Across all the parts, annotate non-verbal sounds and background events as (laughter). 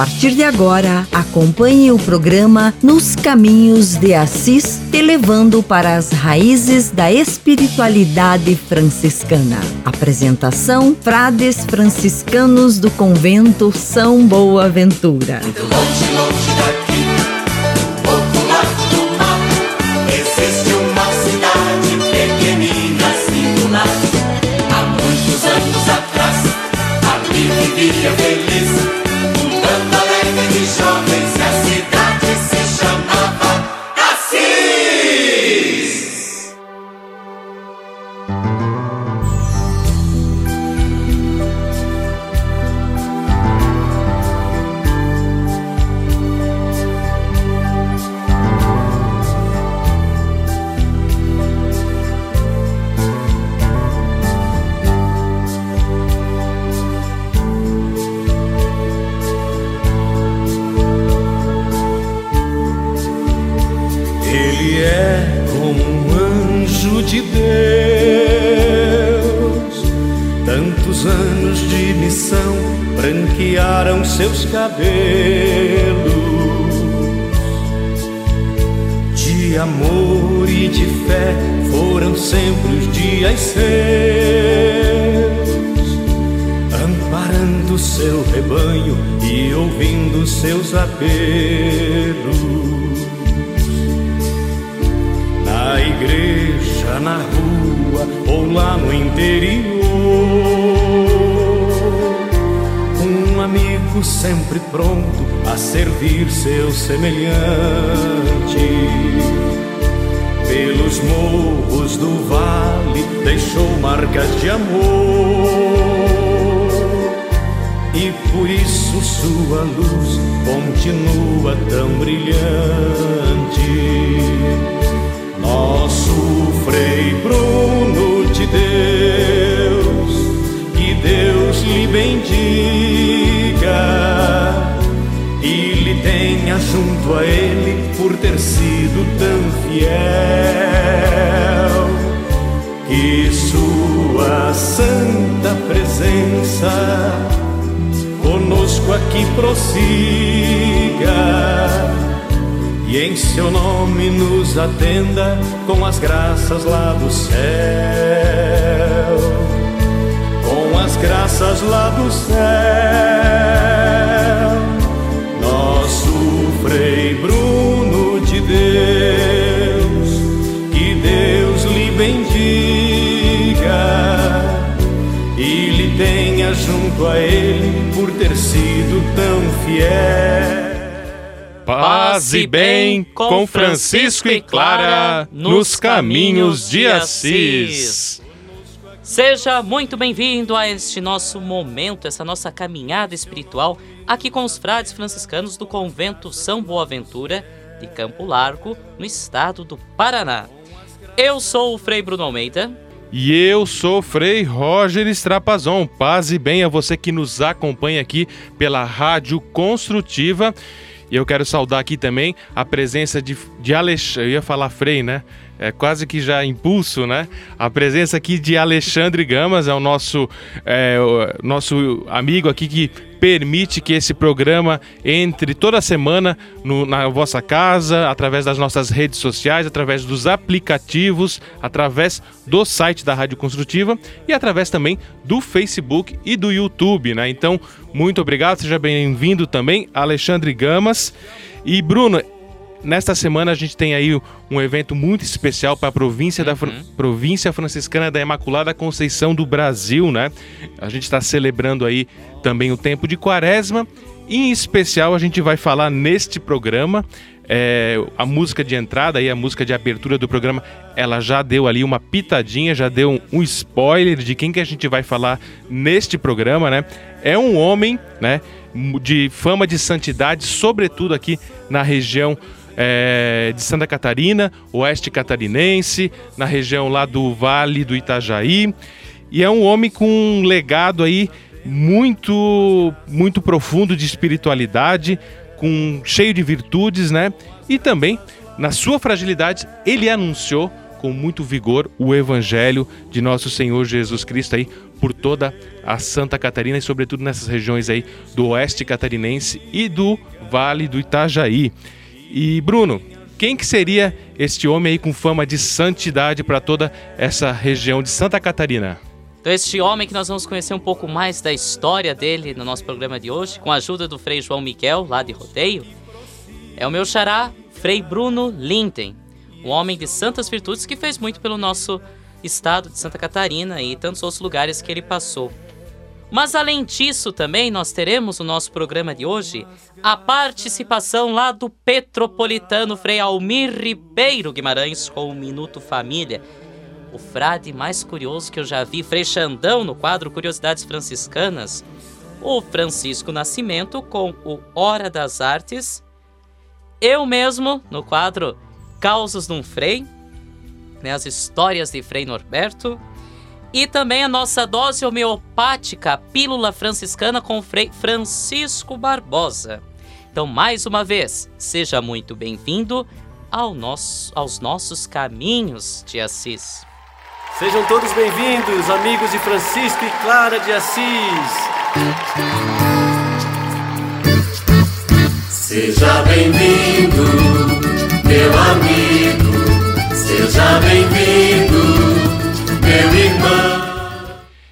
Partir de agora, acompanhe o programa Nos Caminhos de Assis, te levando para as raízes da espiritualidade franciscana. Apresentação: Frades franciscanos do convento São Boaventura. Longe, longe semelhante. Pelos morros do vale deixou marcas de amor, e por isso sua luz continua tão brilhante. Nosso Frei Bruno de Deus, que Deus lhe bendiga tenha junto a ele por ter sido tão fiel. Que sua santa presença conosco aqui prossiga. E em seu nome nos atenda com as graças lá do céu. As graças lá do céu. Frei Bruno de Deus, que Deus lhe bendiga e lhe tenha junto a ele por ter sido tão fiel. Paz e bem com Francisco e Clara nos caminhos de Assis. Seja muito bem-vindo a este nosso momento, essa nossa caminhada espiritual aqui com os frades franciscanos do convento São Boaventura de Campo Largo, no estado do Paraná. Eu sou o Frei Bruno Almeida. E eu sou Frei Roger Strapazon. Paz e bem a você que nos acompanha aqui pela Rádio Construtiva. E eu quero saudar aqui também a presença de, de Alexandre. Eu ia falar Frei, né? É quase que já impulso, né? A presença aqui de Alexandre Gamas, é o nosso, é, o nosso amigo aqui que permite que esse programa entre toda semana no, na vossa casa, através das nossas redes sociais, através dos aplicativos, através do site da Rádio Construtiva e através também do Facebook e do YouTube, né? Então, muito obrigado, seja bem-vindo também, Alexandre Gamas. E Bruno, Nesta semana a gente tem aí um evento muito especial para a província, uhum. da província franciscana da Imaculada Conceição do Brasil, né? A gente está celebrando aí também o tempo de Quaresma. E, em especial, a gente vai falar neste programa é, a música de entrada e a música de abertura do programa, ela já deu ali uma pitadinha, já deu um, um, spoiler de quem que a gente vai falar neste programa, né? É um homem, né, de fama de santidade, sobretudo aqui na região é, de Santa Catarina, oeste catarinense, na região lá do Vale do Itajaí. E é um homem com um legado aí muito muito profundo de espiritualidade, com cheio de virtudes, né? E também na sua fragilidade, ele anunciou com muito vigor o evangelho de nosso Senhor Jesus Cristo aí por toda a Santa Catarina e sobretudo nessas regiões aí do oeste catarinense e do Vale do Itajaí. E Bruno, quem que seria este homem aí com fama de santidade para toda essa região de Santa Catarina? Então, este homem que nós vamos conhecer um pouco mais da história dele no nosso programa de hoje, com a ajuda do Frei João Miguel, lá de Rodeio, é o meu xará, Frei Bruno Linden, um homem de santas virtudes que fez muito pelo nosso estado de Santa Catarina e tantos outros lugares que ele passou. Mas além disso, também nós teremos no nosso programa de hoje a participação lá do petropolitano Frei Almir Ribeiro Guimarães com o Minuto Família. O frade mais curioso que eu já vi, Frei Xandão, no quadro Curiosidades Franciscanas. O Francisco Nascimento com o Hora das Artes. Eu mesmo, no quadro Causos de um Frei, né, as histórias de Frei Norberto e também a nossa dose homeopática, Pílula Franciscana com Frei Francisco Barbosa. Então, mais uma vez, seja muito bem-vindo ao nosso, aos nossos caminhos de Assis. Sejam todos bem-vindos, amigos de Francisco e Clara de Assis. Seja bem-vindo, meu amigo. Seja bem-vindo.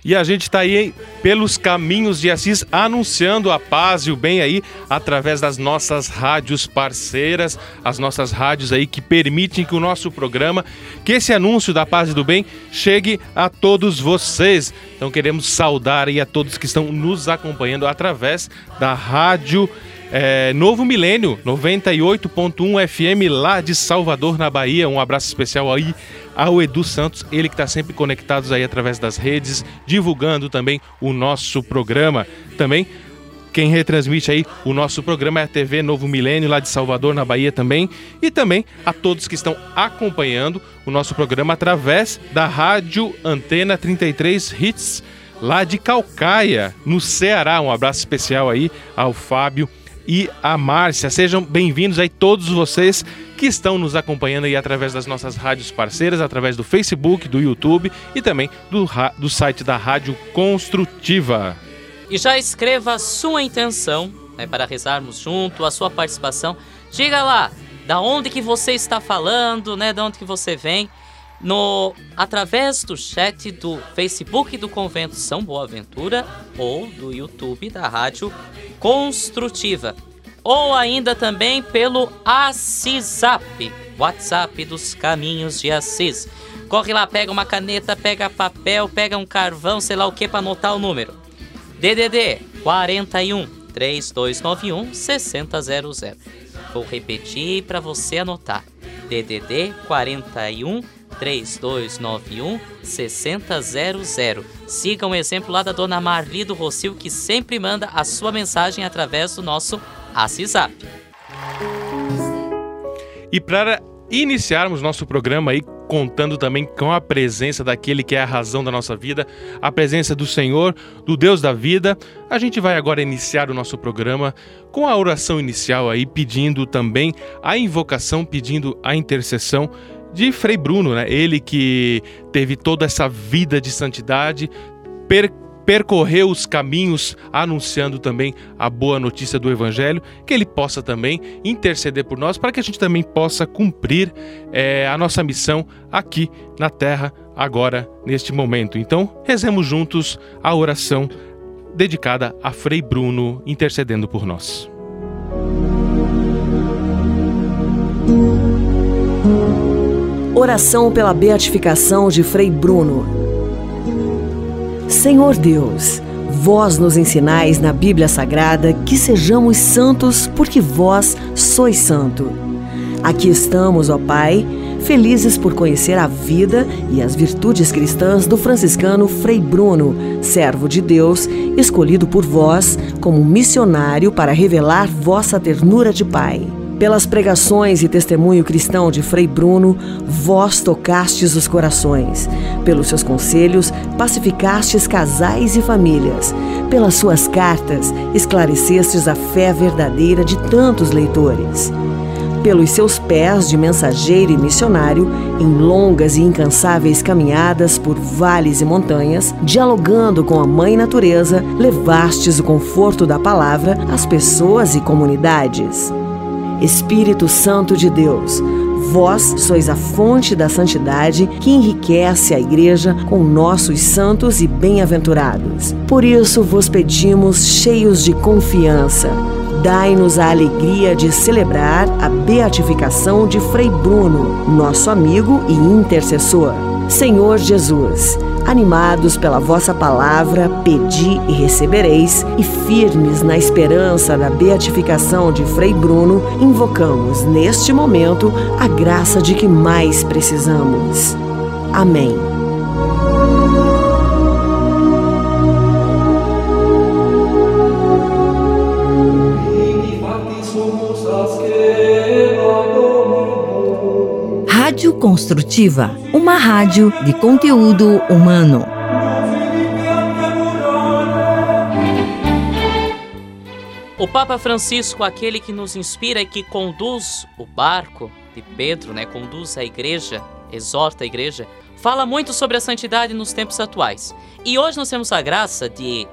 E a gente está aí pelos caminhos de Assis anunciando a paz e o bem aí através das nossas rádios parceiras, as nossas rádios aí que permitem que o nosso programa, que esse anúncio da paz e do bem chegue a todos vocês. Então queremos saudar aí a todos que estão nos acompanhando através da rádio é, Novo Milênio 98.1 FM lá de Salvador, na Bahia. Um abraço especial aí ao Edu Santos, ele que está sempre conectado aí através das redes, divulgando também o nosso programa. Também quem retransmite aí o nosso programa é a TV Novo Milênio, lá de Salvador, na Bahia também. E também a todos que estão acompanhando o nosso programa através da Rádio Antena 33 Hits, lá de Calcaia, no Ceará. Um abraço especial aí ao Fábio e a Márcia. Sejam bem-vindos aí todos vocês que estão nos acompanhando aí através das nossas rádios parceiras, através do Facebook, do YouTube e também do, do site da Rádio Construtiva. E já escreva a sua intenção né, para rezarmos junto, a sua participação. Diga lá, da onde que você está falando, né, da onde que você vem no através do chat do Facebook do Convento São Boaventura ou do YouTube da Rádio Construtiva ou ainda também pelo Assisap, WhatsApp dos Caminhos de Assis. Corre lá, pega uma caneta, pega papel, pega um carvão, sei lá o que para anotar o número. DDD 41 3291 6000. Vou repetir para você anotar. DDD 41 3291 6000. Siga um exemplo lá da dona Marli do Rocio que sempre manda a sua mensagem através do nosso WhatsApp. E para iniciarmos nosso programa aí contando também com a presença daquele que é a razão da nossa vida, a presença do Senhor, do Deus da vida. A gente vai agora iniciar o nosso programa com a oração inicial aí, pedindo também a invocação, pedindo a intercessão de Frei Bruno, né? Ele que teve toda essa vida de santidade, per percorreu os caminhos anunciando também a boa notícia do Evangelho, que ele possa também interceder por nós, para que a gente também possa cumprir é, a nossa missão aqui na Terra, agora, neste momento. Então, rezemos juntos a oração dedicada a Frei Bruno intercedendo por nós. Oração pela beatificação de Frei Bruno. Senhor Deus, vós nos ensinais na Bíblia Sagrada que sejamos santos porque vós sois santo. Aqui estamos, ó Pai, felizes por conhecer a vida e as virtudes cristãs do franciscano Frei Bruno, servo de Deus, escolhido por vós como missionário para revelar vossa ternura de Pai. Pelas pregações e testemunho cristão de Frei Bruno, vós tocastes os corações. Pelos seus conselhos, pacificastes casais e famílias. Pelas suas cartas, esclarecestes a fé verdadeira de tantos leitores. Pelos seus pés de mensageiro e missionário, em longas e incansáveis caminhadas por vales e montanhas, dialogando com a Mãe Natureza, levastes o conforto da palavra às pessoas e comunidades. Espírito Santo de Deus, Vós sois a fonte da santidade que enriquece a Igreja com nossos santos e bem-aventurados. Por isso vos pedimos, cheios de confiança, dai-nos a alegria de celebrar a beatificação de Frei Bruno, nosso amigo e intercessor. Senhor Jesus, Animados pela vossa palavra, pedi e recebereis, e firmes na esperança da beatificação de Frei Bruno, invocamos neste momento a graça de que mais precisamos. Amém. Construtiva, uma rádio de conteúdo humano. O Papa Francisco, aquele que nos inspira e que conduz o barco de Pedro, né, conduz a igreja, exorta a igreja, fala muito sobre a santidade nos tempos atuais. E hoje nós temos a graça de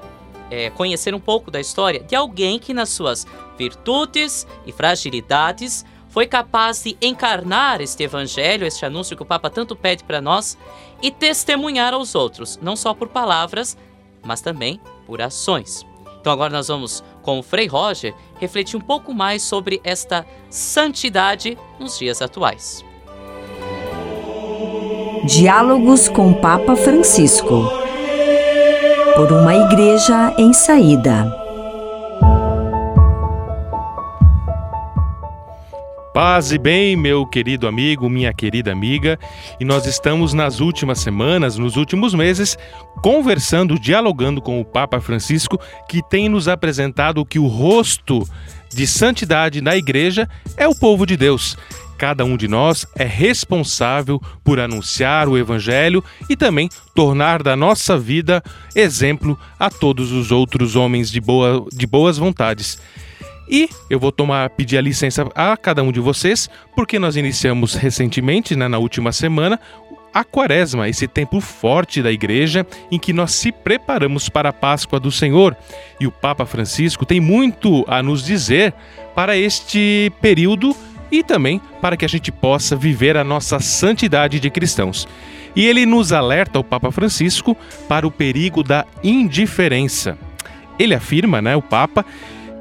é, conhecer um pouco da história de alguém que, nas suas virtudes e fragilidades, foi capaz de encarnar este evangelho, este anúncio que o Papa tanto pede para nós, e testemunhar aos outros, não só por palavras, mas também por ações. Então agora nós vamos, com o Frei Roger, refletir um pouco mais sobre esta santidade nos dias atuais. Diálogos com o Papa Francisco. Por uma igreja em saída. Paz e bem, meu querido amigo, minha querida amiga, e nós estamos nas últimas semanas, nos últimos meses, conversando, dialogando com o Papa Francisco, que tem nos apresentado que o rosto de santidade na igreja é o povo de Deus. Cada um de nós é responsável por anunciar o Evangelho e também tornar da nossa vida exemplo a todos os outros homens de, boa, de boas vontades. E eu vou tomar pedir a licença a cada um de vocês, porque nós iniciamos recentemente, né, na última semana, a Quaresma, esse tempo forte da igreja em que nós se preparamos para a Páscoa do Senhor. E o Papa Francisco tem muito a nos dizer para este período e também para que a gente possa viver a nossa santidade de cristãos. E ele nos alerta, o Papa Francisco, para o perigo da indiferença. Ele afirma, né, o Papa,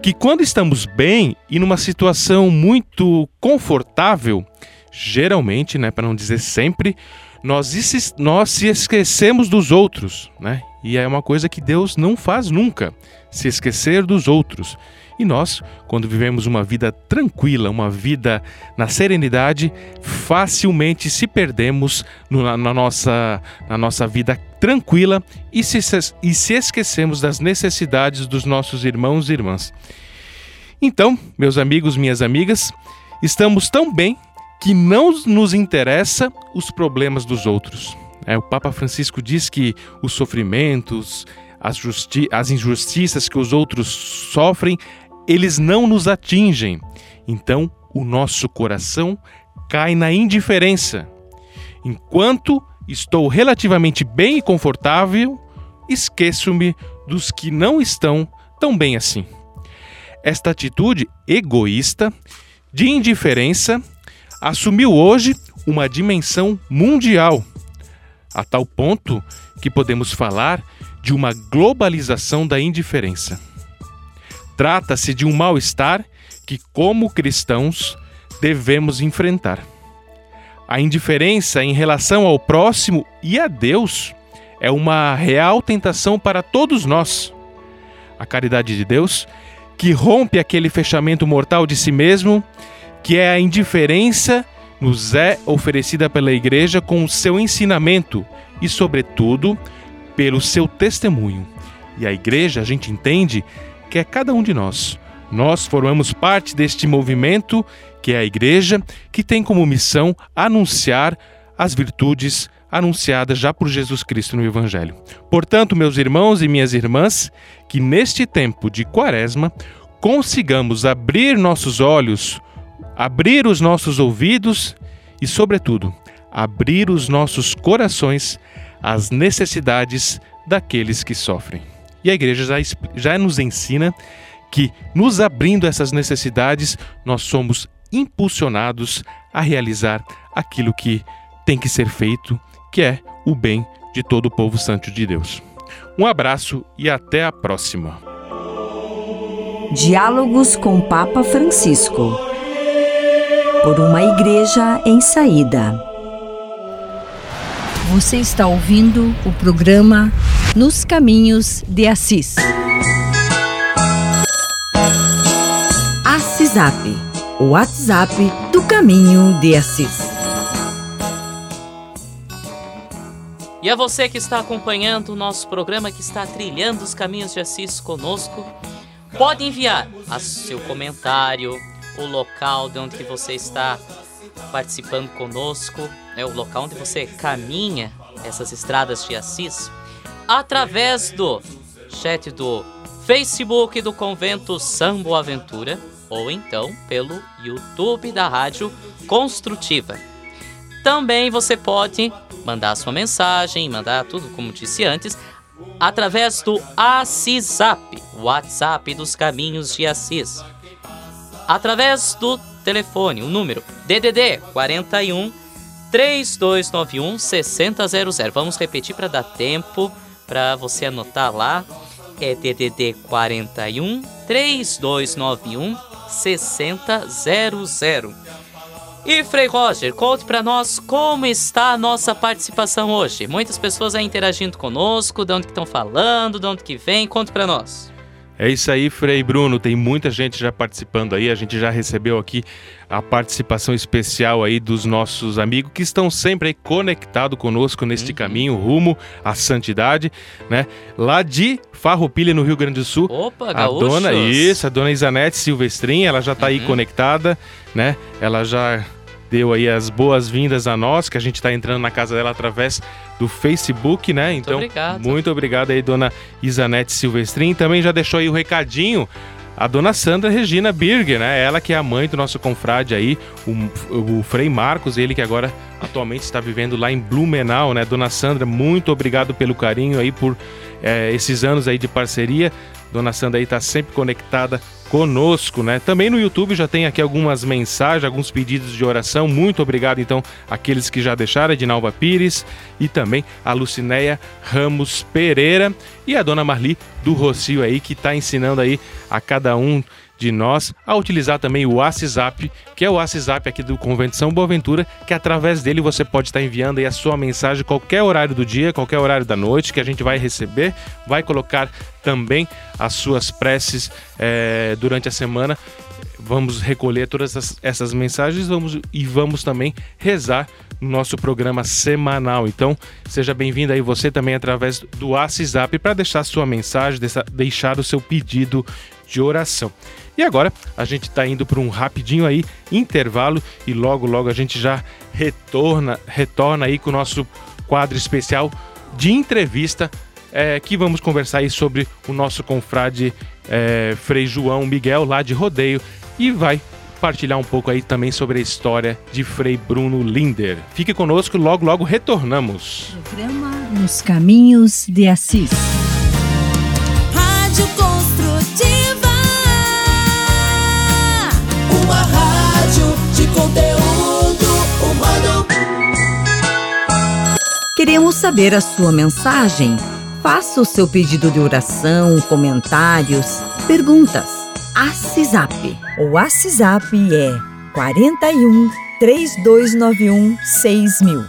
que quando estamos bem e numa situação muito confortável, geralmente, né, para não dizer sempre, nós, nós se esquecemos dos outros, né? E é uma coisa que Deus não faz nunca, se esquecer dos outros. E nós, quando vivemos uma vida tranquila, uma vida na serenidade, facilmente se perdemos na, na nossa, na nossa vida tranquila e se, e se esquecemos das necessidades dos nossos irmãos e irmãs. Então, meus amigos, minhas amigas, estamos tão bem que não nos interessa os problemas dos outros. É, o Papa Francisco diz que os sofrimentos, as, as injustiças que os outros sofrem, eles não nos atingem. Então, o nosso coração cai na indiferença. Enquanto estou relativamente bem e confortável, esqueço-me dos que não estão tão bem assim. Esta atitude egoísta, de indiferença, assumiu hoje uma dimensão mundial, a tal ponto que podemos falar de uma globalização da indiferença. Trata-se de um mal-estar que, como cristãos, devemos enfrentar. A indiferença em relação ao próximo e a Deus é uma real tentação para todos nós. A caridade de Deus, que rompe aquele fechamento mortal de si mesmo, que é a indiferença, nos é oferecida pela Igreja com o seu ensinamento e, sobretudo, pelo seu testemunho. E a Igreja, a gente entende que é cada um de nós. Nós formamos parte deste movimento que é a Igreja, que tem como missão anunciar as virtudes anunciada já por Jesus Cristo no Evangelho. Portanto, meus irmãos e minhas irmãs, que neste tempo de Quaresma consigamos abrir nossos olhos, abrir os nossos ouvidos e, sobretudo, abrir os nossos corações às necessidades daqueles que sofrem. E a igreja já, já nos ensina que, nos abrindo essas necessidades, nós somos impulsionados a realizar aquilo que tem que ser feito, que é o bem de todo o povo santo de Deus. Um abraço e até a próxima. Diálogos com Papa Francisco. Por uma igreja em saída. Você está ouvindo o programa Nos Caminhos de Assis. Assisap, o WhatsApp do Caminho de Assis. E a você que está acompanhando o nosso programa, que está trilhando os caminhos de Assis conosco, pode enviar a seu comentário, o local de onde você está participando conosco, é o local onde você caminha essas estradas de Assis, através do chat do Facebook do Convento São Boaventura ou então pelo YouTube da Rádio Construtiva. Também você pode mandar sua mensagem, mandar tudo como disse antes, através do Assisap, WhatsApp dos Caminhos de Assis. Através do telefone, o número DDD 41 3291 6000. Vamos repetir para dar tempo para você anotar lá. É DDD 41 3291 6000. E Frei Roger, conte para nós como está a nossa participação hoje. Muitas pessoas aí interagindo conosco, de onde que estão falando, de onde que vem, conte para nós. É isso aí, Frei Bruno. Tem muita gente já participando aí. A gente já recebeu aqui a participação especial aí dos nossos amigos que estão sempre aí conectados conosco neste uhum. caminho rumo à santidade, né? Lá de Farroupilha, no Rio Grande do Sul. Opa, A dona, isso, a dona Isanete Silvestrin, ela já está aí uhum. conectada, né? Ela já deu aí as boas-vindas a nós, que a gente está entrando na casa dela através do Facebook, né? Muito então, obrigado. muito obrigado aí, dona Isanete Silvestrin. Também já deixou aí o recadinho a dona Sandra Regina Birger, né? Ela que é a mãe do nosso confrade aí, o, o Frei Marcos, ele que agora atualmente está vivendo lá em Blumenau, né? Dona Sandra, muito obrigado pelo carinho aí, por é, esses anos aí de parceria. Dona Sandra aí está sempre conectada conosco, né? Também no YouTube já tem aqui algumas mensagens, alguns pedidos de oração. Muito obrigado, então, àqueles que já deixaram, Edinalva Pires e também a Lucinéia Ramos Pereira e a Dona Marli do Rocio aí, que está ensinando aí a cada um de nós a utilizar também o WhatsApp, que é o WhatsApp aqui do Convento São Boaventura, que através dele você pode estar enviando aí a sua mensagem qualquer horário do dia, qualquer horário da noite, que a gente vai receber, vai colocar também as suas preces é, durante a semana. Vamos recolher todas essas, essas mensagens vamos, e vamos também rezar no nosso programa semanal. Então, seja bem-vindo aí você também através do WhatsApp para deixar sua mensagem, deixar o seu pedido de oração. E agora a gente está indo para um rapidinho aí intervalo e logo logo a gente já retorna retorna aí com o nosso quadro especial de entrevista é, que vamos conversar aí sobre o nosso confrade é, Frei João Miguel lá de Rodeio e vai partilhar um pouco aí também sobre a história de Frei Bruno Linder. Fique conosco, logo logo retornamos. Programa Nos Caminhos de Assis. Rádio Queremos saber a sua mensagem. Faça o seu pedido de oração, comentários, perguntas. ACISAP. O WhatsApp é 41 3291 6000.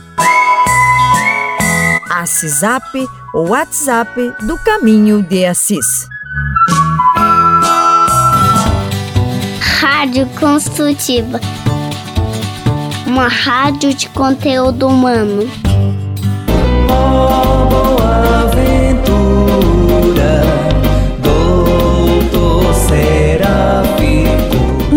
ACISAP, o WhatsApp do Caminho de Assis. Rádio Construtiva. Uma rádio de conteúdo humano. Oh,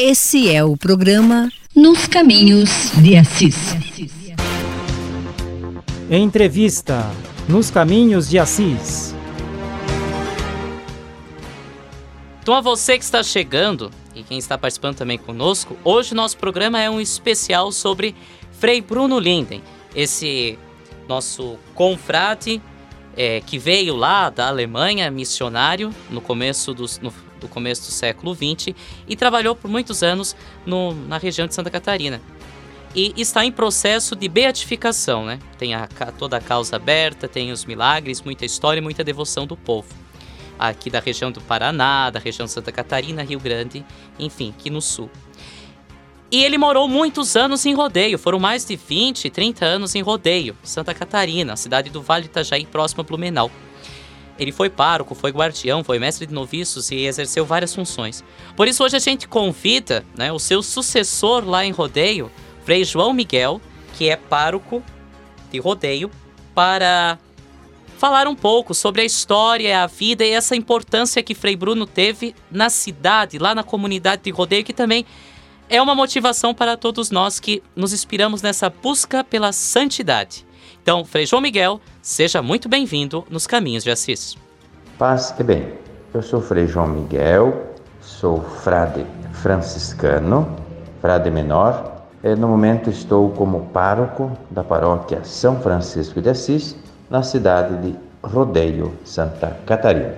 Esse é o programa Nos Caminhos de Assis. Entrevista Nos Caminhos de Assis. Então, a você que está chegando e quem está participando também conosco, hoje nosso programa é um especial sobre Frei Bruno Linden, esse nosso confrade é, que veio lá da Alemanha, missionário, no começo, dos, no, do começo do século XX e trabalhou por muitos anos no, na região de Santa Catarina. E está em processo de beatificação, né? Tem a, toda a causa aberta, tem os milagres, muita história e muita devoção do povo aqui da região do Paraná, da região de Santa Catarina, Rio Grande, enfim, aqui no sul. E ele morou muitos anos em Rodeio, foram mais de 20, 30 anos em Rodeio, Santa Catarina, cidade do Vale Itajaí, próximo a Blumenau. Ele foi pároco, foi guardião, foi mestre de noviços e exerceu várias funções. Por isso hoje a gente convida né, o seu sucessor lá em Rodeio, Frei João Miguel, que é pároco de Rodeio, para falar um pouco sobre a história, a vida e essa importância que Frei Bruno teve na cidade, lá na comunidade de Rodeio, que também é uma motivação para todos nós que nos inspiramos nessa busca pela santidade. Então, Frei João Miguel, seja muito bem-vindo nos Caminhos de Assis. Paz e bem. Eu sou Frei João Miguel, sou frade franciscano, frade menor. E no momento estou como pároco da paróquia São Francisco de Assis, na cidade de Rodeio, Santa Catarina.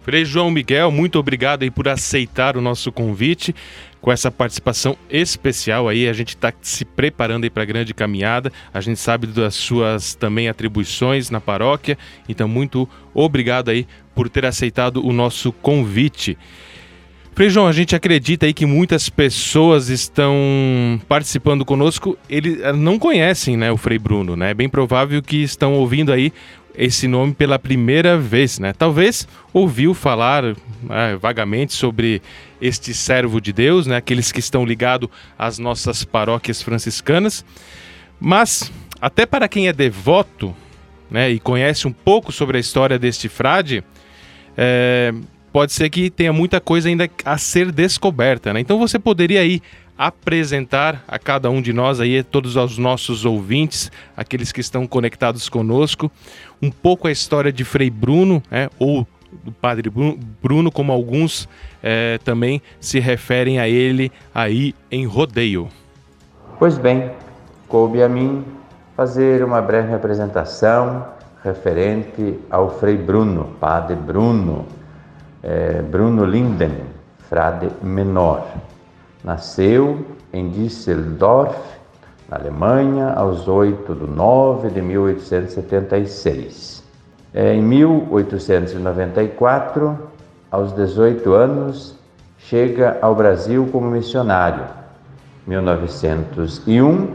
Frei João Miguel, muito obrigado aí por aceitar o nosso convite com essa participação especial aí. A gente está se preparando aí para a grande caminhada. A gente sabe das suas também atribuições na paróquia. Então, muito obrigado aí por ter aceitado o nosso convite. Frei João, a gente acredita aí que muitas pessoas estão participando conosco, eles não conhecem né, o Frei Bruno, né? É bem provável que estão ouvindo aí esse nome pela primeira vez, né? Talvez ouviu falar né, vagamente sobre este servo de Deus, né? Aqueles que estão ligados às nossas paróquias franciscanas, mas até para quem é devoto, né? E conhece um pouco sobre a história deste frade, é, pode ser que tenha muita coisa ainda a ser descoberta, né? Então você poderia aí apresentar a cada um de nós aí, todos os nossos ouvintes, aqueles que estão conectados conosco, um pouco a história de Frei Bruno, né? ou do Padre Bruno, como alguns é, também se referem a ele aí em rodeio. Pois bem, coube a mim fazer uma breve apresentação referente ao Frei Bruno, Padre Bruno, é, Bruno Linden, frade menor. Nasceu em Düsseldorf, na Alemanha, aos 8 de 9 de 1876. É, em 1894, aos 18 anos, chega ao Brasil como missionário. 1901,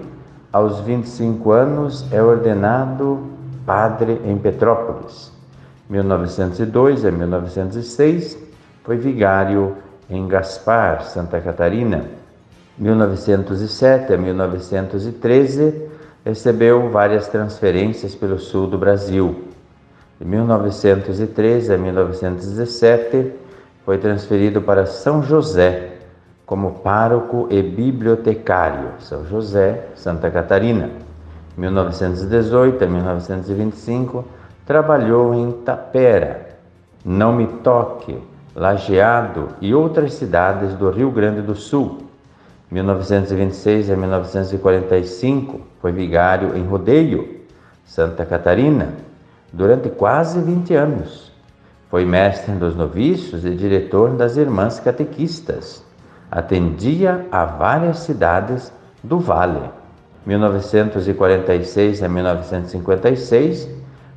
aos 25 anos, é ordenado padre em Petrópolis. 1902 a 1906 foi vigário em Gaspar, Santa Catarina. 1907 a 1913, recebeu várias transferências pelo sul do Brasil. De 1913 a 1917, foi transferido para São José como pároco e bibliotecário, São José, Santa Catarina. 1918 a 1925, trabalhou em Tapera, Não Me Toque, Lajeado e outras cidades do Rio Grande do Sul. 1926 a 1945, foi vigário em Rodeio, Santa Catarina, durante quase 20 anos. Foi mestre dos noviços e diretor das Irmãs Catequistas. Atendia a várias cidades do Vale. 1946 a 1956,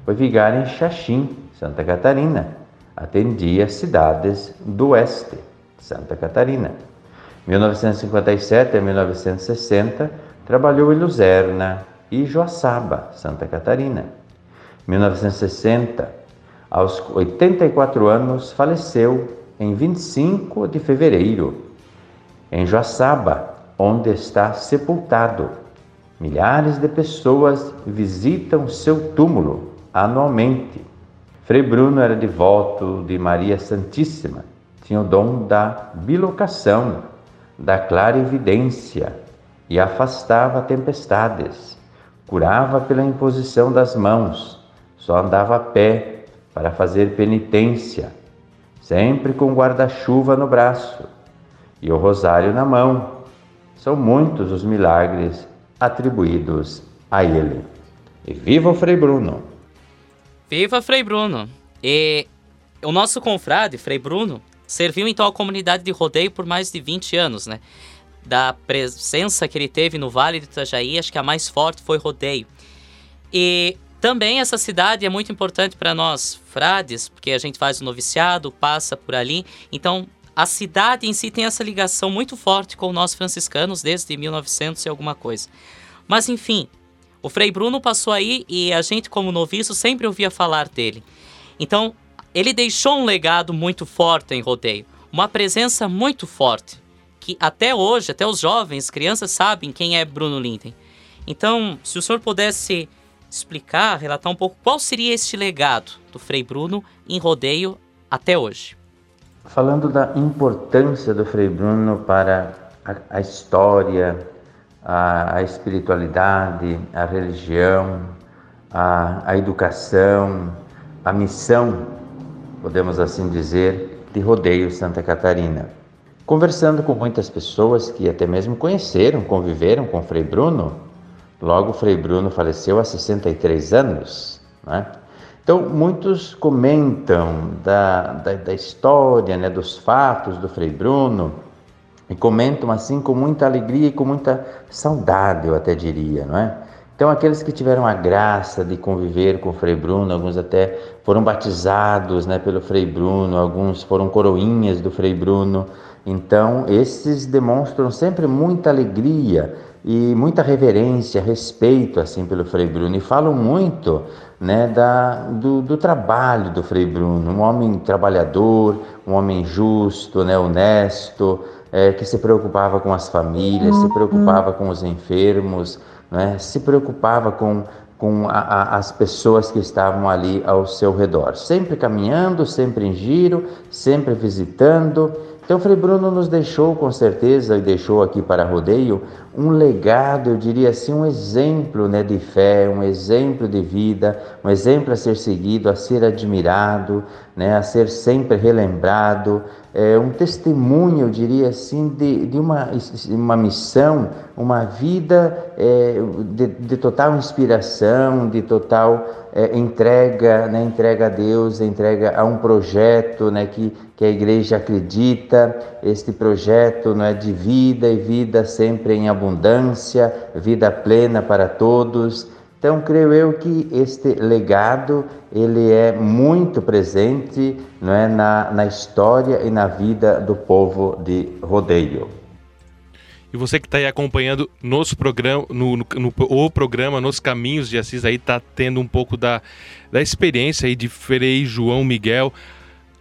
foi vigário em Xaxim, Santa Catarina. Atendia cidades do oeste, Santa Catarina. 1957 a 1960, trabalhou em Luzerna e Joaçaba, Santa Catarina. 1960, aos 84 anos, faleceu em 25 de fevereiro, em Joaçaba, onde está sepultado. Milhares de pessoas visitam seu túmulo anualmente. Frei Bruno era devoto de Maria Santíssima, tinha o dom da bilocação, da clara evidência e afastava tempestades, curava pela imposição das mãos, só andava a pé para fazer penitência, sempre com guarda-chuva no braço e o rosário na mão. São muitos os milagres atribuídos a ele. E viva o Frei Bruno! Viva Frei Bruno! E o nosso confrade, Frei Bruno, serviu então a comunidade de rodeio por mais de 20 anos, né? Da presença que ele teve no Vale do Itajaí, acho que a mais forte foi rodeio. E também essa cidade é muito importante para nós, frades, porque a gente faz o noviciado, passa por ali. Então, a cidade em si tem essa ligação muito forte com nós franciscanos desde 1900 e alguma coisa. Mas enfim, o Frei Bruno passou aí e a gente, como noviço, sempre ouvia falar dele. Então, ele deixou um legado muito forte em rodeio, uma presença muito forte, que até hoje, até os jovens, crianças sabem quem é Bruno Linden. Então, se o senhor pudesse explicar, relatar um pouco qual seria este legado do Frei Bruno em rodeio até hoje. Falando da importância do Frei Bruno para a, a história, a, a, espiritualidade, a religião, a, a educação, a missão podemos assim dizer, de rodeio Santa Catarina. Conversando com muitas pessoas que até mesmo conheceram, conviveram com Frei Bruno, logo Frei Bruno faleceu há 63 anos. Né? Então, muitos comentam da, da, da história, né, dos fatos do Frei Bruno, e comentam assim com muita alegria e com muita saudade, eu até diria, não é? Então, aqueles que tiveram a graça de conviver com o Frei Bruno, alguns até foram batizados né, pelo Frei Bruno, alguns foram coroinhas do Frei Bruno. Então, esses demonstram sempre muita alegria e muita reverência, respeito assim pelo Frei Bruno. E falam muito né, da, do, do trabalho do Frei Bruno, um homem trabalhador, um homem justo, né, honesto, é, que se preocupava com as famílias, se preocupava com os enfermos, né, se preocupava com, com a, a, as pessoas que estavam ali ao seu redor, sempre caminhando, sempre em giro, sempre visitando. Então, Frei Bruno nos deixou, com certeza, e deixou aqui para Rodeio, um legado, eu diria assim, um exemplo né, de fé, um exemplo de vida, um exemplo a ser seguido, a ser admirado, né, a ser sempre relembrado, é, um testemunho, eu diria assim, de, de uma, uma missão, uma vida é, de, de, total inspiração, de total é, entrega, né, entrega a Deus, entrega a um projeto né, que, que a igreja acredita, este projeto não é de vida e vida sempre em abundância, vida plena para todos. Então, creio eu que este legado ele é muito presente não é, na, na história e na vida do povo de Rodeio. E você que está aí acompanhando nos programa, no, no, no, o programa Nos Caminhos de Assis, aí está tendo um pouco da, da experiência aí de Frei João Miguel,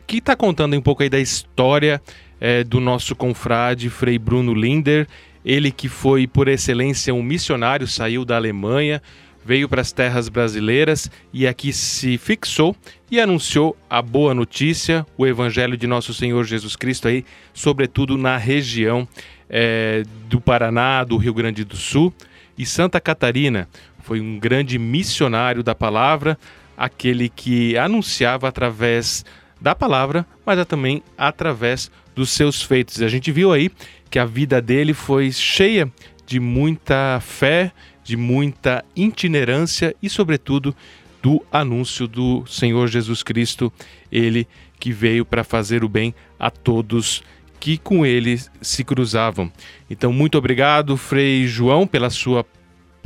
que está contando um pouco aí da história é, do nosso confrade Frei Bruno Linder Ele que foi por excelência um missionário, saiu da Alemanha, veio para as terras brasileiras e aqui se fixou e anunciou a boa notícia, o Evangelho de nosso Senhor Jesus Cristo aí, sobretudo na região é, do Paraná, do Rio Grande do Sul e Santa Catarina. Foi um grande missionário da palavra, aquele que anunciava através da palavra, mas também através dos seus feitos. A gente viu aí que a vida dele foi cheia de muita fé, de muita itinerância e, sobretudo, do anúncio do Senhor Jesus Cristo, ele que veio para fazer o bem a todos que com ele se cruzavam. Então, muito obrigado, Frei João, pela sua,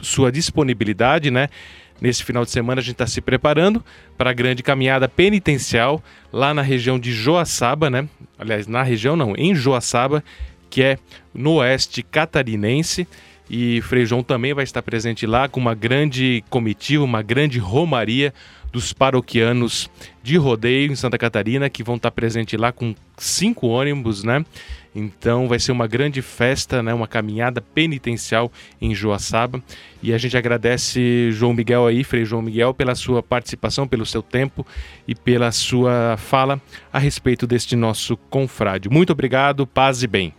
sua disponibilidade, né? Nesse final de semana a gente está se preparando para a grande caminhada penitencial lá na região de Joaçaba, né? Aliás, na região não, em Joaçaba, que é no oeste catarinense. E Frei João também vai estar presente lá com uma grande comitiva, uma grande romaria dos paroquianos de rodeio em Santa Catarina, que vão estar presentes lá com cinco ônibus, né? Então vai ser uma grande festa, né? uma caminhada penitencial em Joaçaba. E a gente agradece João Miguel aí, Frei João Miguel, pela sua participação, pelo seu tempo e pela sua fala a respeito deste nosso confrade. Muito obrigado, paz e bem.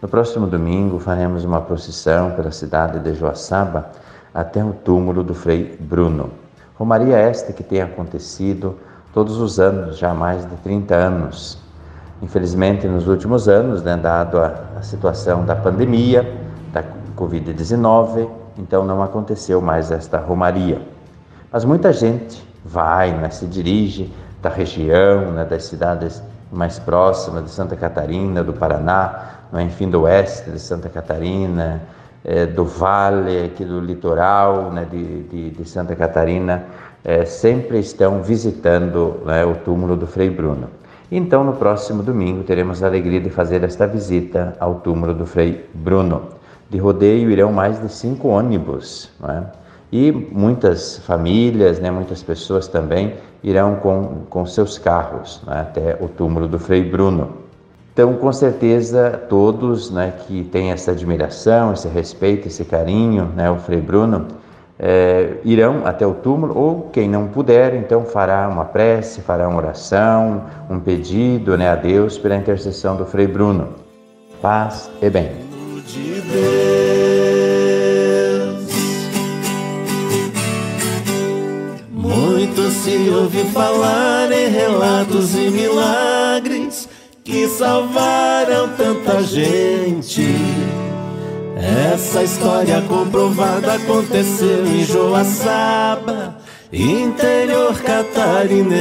No próximo domingo faremos uma procissão pela cidade de Joaçaba até o túmulo do Frei Bruno. Romaria esta que tem acontecido todos os anos, já há mais de 30 anos. Infelizmente, nos últimos anos, né, dado a, a situação da pandemia, da Covid-19, então não aconteceu mais esta romaria. Mas muita gente vai, né, se dirige da região, né, das cidades mais próximas de Santa Catarina, do Paraná, enfim, do oeste de Santa Catarina, é, do vale, aqui do litoral né, de, de, de, Santa Catarina, é, sempre estão visitando né, o túmulo do Frei Bruno. Então, no próximo domingo, teremos a alegria de fazer esta visita ao túmulo do Frei Bruno. De rodeio irão mais de cinco ônibus, é? e muitas famílias, né, muitas pessoas também irão com, com seus carros é? até o túmulo do Frei Bruno. Então, com certeza, todos né, que têm essa admiração, esse respeito, esse carinho, né, o Frei Bruno, é, irão até o túmulo, ou quem não puder, então fará uma prece, fará uma oração, um pedido né, a Deus pela intercessão do Frei Bruno. Paz e bem. De Deus. Muito se ouve falar em relatos e milagres que salvaram tanta gente. Essa história comprovada aconteceu em Joaçaba, interior catarinense.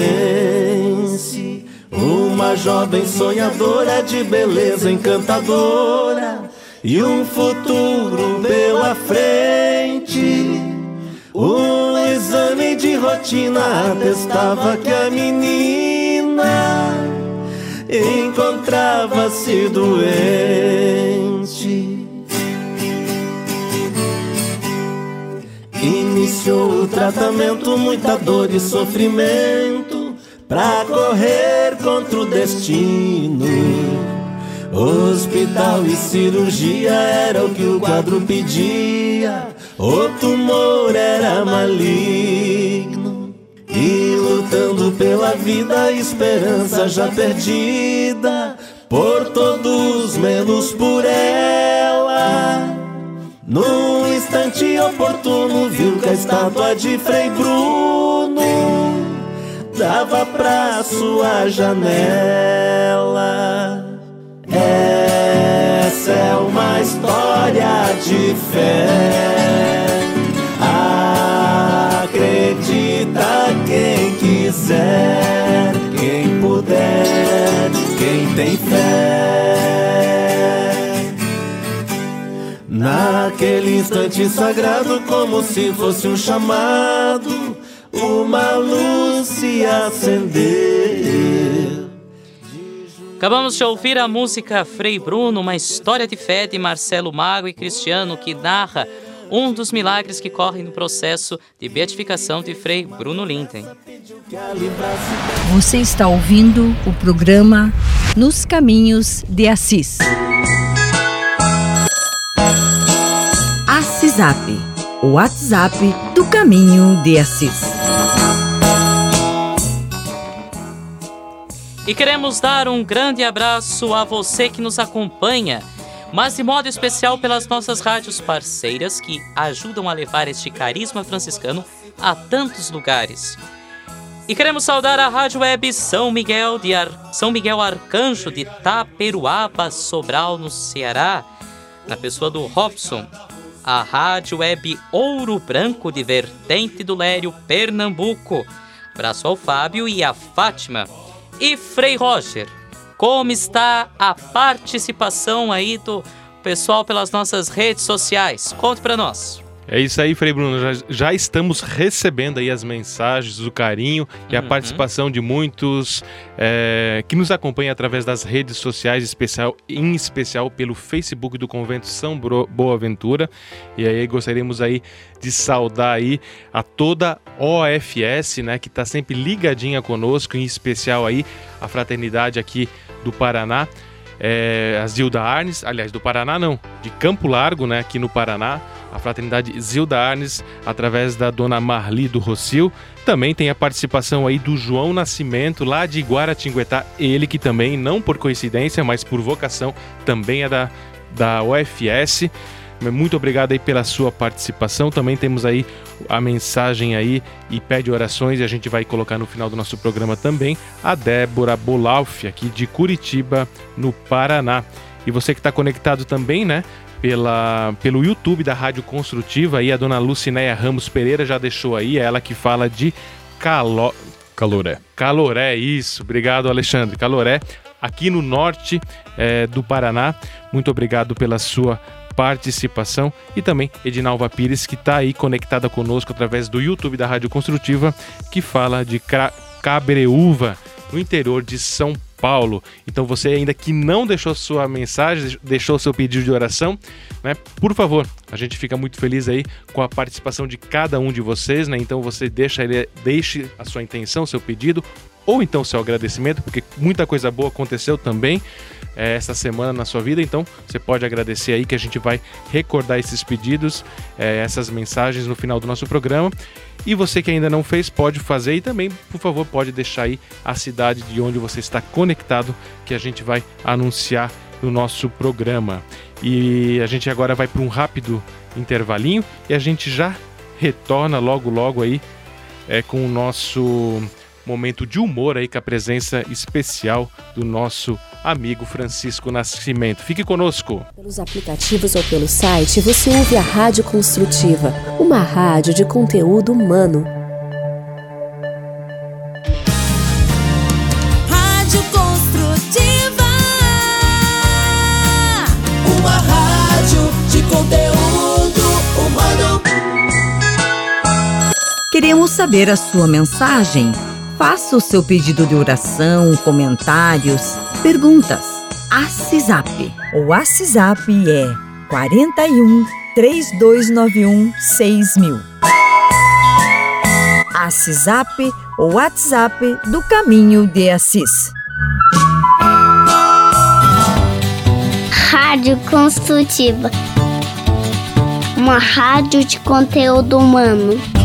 Uma jovem sonhadora de beleza encantadora e um futuro pela frente. Um exame de rotina atestava que a menina encontrava-se doente. Iniciou o tratamento, muita dor e sofrimento, pra correr contra o destino. Hospital e cirurgia era o que o quadro pedia, o tumor era maligno. E lutando pela vida, esperança já perdida por todos menos por ela. Num instante oportuno, viu que a estátua de Frei Bruno dava pra sua janela. Essa é uma história de fé. Acredita quiser, quem puder, quem tem fé. Naquele instante sagrado, como se fosse um chamado, uma luz se acendeu. Acabamos de ouvir a música Frei Bruno, uma história de fé de Marcelo Mago e Cristiano, que narra um dos milagres que correm no processo de beatificação de Frei Bruno Linden. Você está ouvindo o programa Nos Caminhos de Assis. ACISAP, o WhatsApp do Caminho de Assis. E queremos dar um grande abraço a você que nos acompanha, mas de modo especial pelas nossas rádios parceiras que ajudam a levar este carisma franciscano a tantos lugares. E queremos saudar a Rádio Web São Miguel de Ar... São Miguel Arcanjo de Taperuaba, Sobral, no Ceará, na pessoa do Robson. A Rádio Web Ouro Branco de Vertente do Lério, Pernambuco. Abraço ao Fábio e à Fátima. E Frei Roger, como está a participação aí do pessoal pelas nossas redes sociais? Conte para nós. É isso aí, Frei Bruno. Já, já, estamos recebendo aí as mensagens, o carinho e a Uhum. participação de muitos é, que nos acompanham através das redes sociais, especial, em especial pelo Facebook do Convento São Bro- Boaventura. E aí gostaríamos aí de saudar aí a toda OFS, né, que está sempre ligadinha conosco, em especial aí a fraternidade aqui do Paraná. É, a Zilda Arnes, aliás, do Paraná não, de Campo Largo, né, aqui no Paraná, a fraternidade Zilda Arnes, através da dona Marli do Rocio. Também tem a participação aí do João Nascimento, lá de Guaratinguetá, ele que também, não por coincidência, mas por vocação, também é da, da UFS. Muito obrigado aí pela sua participação. Também temos aí a mensagem aí e pede orações e a gente vai colocar no final do nosso programa também a Débora Bolalf aqui de Curitiba, no Paraná. E você que está conectado também, né? Pela, pelo YouTube da Rádio Construtiva, aí a dona Lucinéia Ramos Pereira já deixou aí, é ela que fala de calo... Caloré. Caloré, isso. Obrigado, Alexandre. Caloré, aqui no norte eh, do Paraná. Muito obrigado pela sua participação e também Edinalva Pires, que está aí conectada conosco através do YouTube da Rádio Construtiva, que fala de Cabreúva, no interior de São Paulo. Então você ainda que não deixou sua mensagem, deixou seu pedido de oração, né? Por favor, a gente fica muito feliz aí com a participação de cada um de vocês, né? Então você deixa ele, deixe a sua intenção, seu pedido ou então seu agradecimento, porque muita coisa boa aconteceu também eh, essa semana na sua vida, então você pode agradecer aí que a gente vai recordar esses pedidos, eh, essas mensagens no final do nosso programa. E você que ainda não fez, pode fazer e também, por favor, pode deixar aí a cidade de onde você está conectado, que a gente vai anunciar no nosso programa. E a gente agora vai para um rápido intervalinho e a gente já retorna logo logo aí é, com o nosso momento de humor aí com a presença especial do nosso amigo Francisco Nascimento. Fique conosco. Pelos aplicativos ou pelo site, você ouve a Rádio Construtiva, uma rádio de conteúdo humano. Rádio Construtiva. Uma rádio de conteúdo humano. Queremos saber a sua mensagem. Faça o seu pedido de oração, comentários, perguntas. ACISAP. O ACISAP é 41 3291 6000. ACISAP, o WhatsApp do Caminho de Assis. Rádio Construtiva. Uma rádio de conteúdo humano.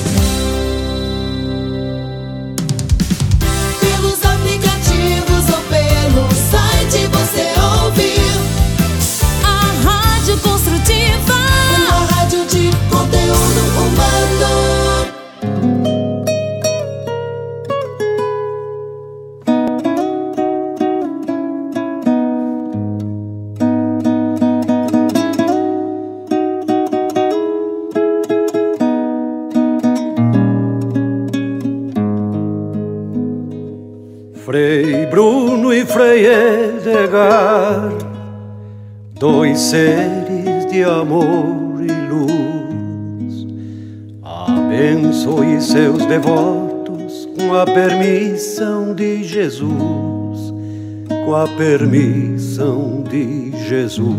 Permissão de Jesus.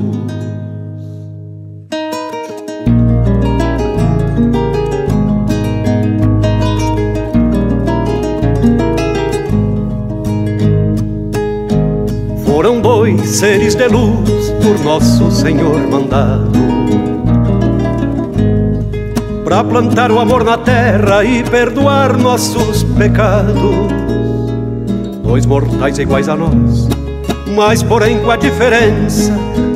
Foram dois seres de luz por nosso Senhor mandado Pra plantar o amor na terra e perdoar nossos pecados Dois mortais iguais a nós, mas porém com a diferença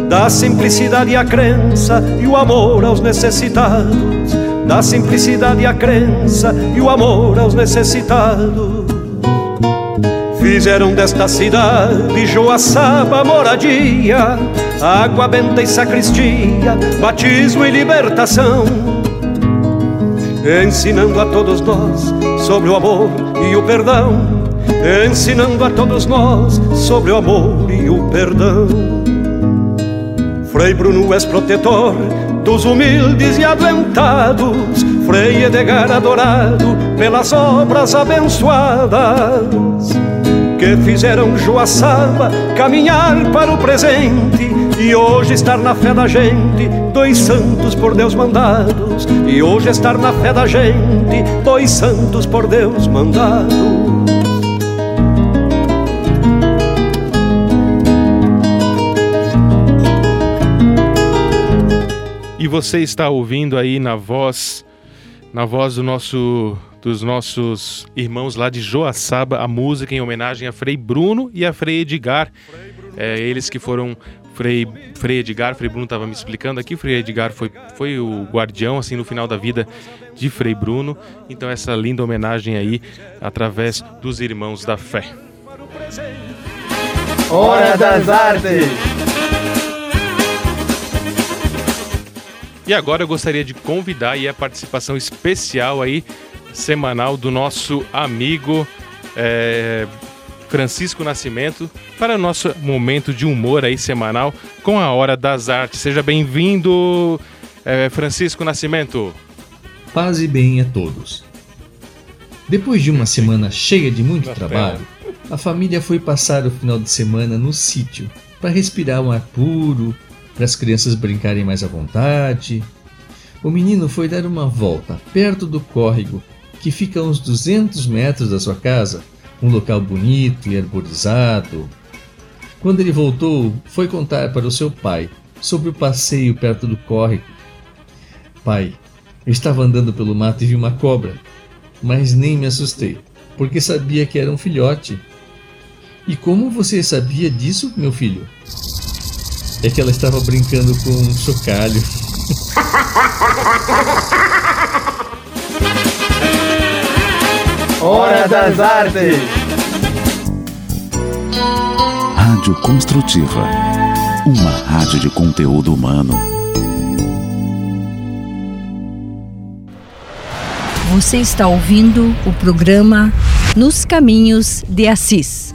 Da simplicidade a crença e o amor aos necessitados. Da simplicidade a crença e o amor aos necessitados. Fizeram desta cidade Joaçaba moradia, água benta e sacristia, batismo e libertação. Ensinando a todos nós sobre o amor e o perdão, ensinando a todos nós sobre o amor e o perdão. Frei Bruno és protetor dos humildes e adoentados, Frei Edgar adorado pelas obras abençoadas que fizeram Joaçaba caminhar para o presente e hoje estar na fé da gente, dois santos por Deus mandados, e hoje estar na fé da gente, dois santos por Deus mandados. Você está ouvindo aí na voz, na voz do nosso dos nossos irmãos lá de Joaçaba, a música em homenagem a Frei Bruno e a Frei Edgar. É, eles que foram Frei, Frei Edgar, Frei Bruno estava me explicando aqui, Frei Edgar foi, foi o guardião, assim, no final da vida de Frei Bruno. Então, essa linda homenagem aí, através dos irmãos da fé. Hora das Artes! E agora eu gostaria de convidar aí a participação especial aí semanal do nosso amigo é, Francisco Nascimento para o nosso momento de humor aí semanal com a Hora das Artes. Seja bem-vindo, é, Francisco Nascimento. Paz e bem a todos. Depois de uma semana cheia de muito trabalho, a família foi passar o final de semana no sítio para respirar um ar puro, para as crianças brincarem mais à vontade. O menino foi dar uma volta perto do córrego que fica a uns 200 metros da sua casa, um local bonito e arborizado. Quando ele voltou, foi contar para o seu pai sobre o passeio perto do córrego. Pai, eu estava andando pelo mato e vi uma cobra, mas nem me assustei, porque sabia que era um filhote. E como você sabia disso, meu filho? É que ela estava brincando com um chocalho. (laughs) Hora das Artes! Rádio Construtiva. Uma rádio de conteúdo humano. Você está ouvindo o programa Nos Caminhos de Assis.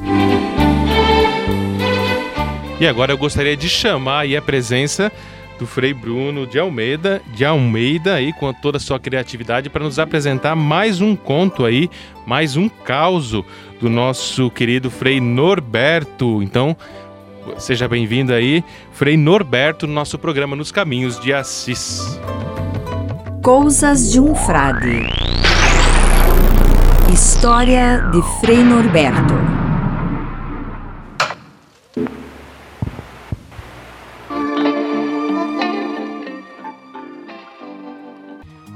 E agora eu gostaria de chamar a presença do Frei Bruno de Almeida, de Almeida aí com toda a sua criatividade para nos apresentar mais um conto aí, mais um causo do nosso querido Frei Norberto. Então, seja bem-vindo aí, Frei Norberto, no nosso programa Nos Caminhos de Assis. Coisas de um Frade. História de Frei Norberto.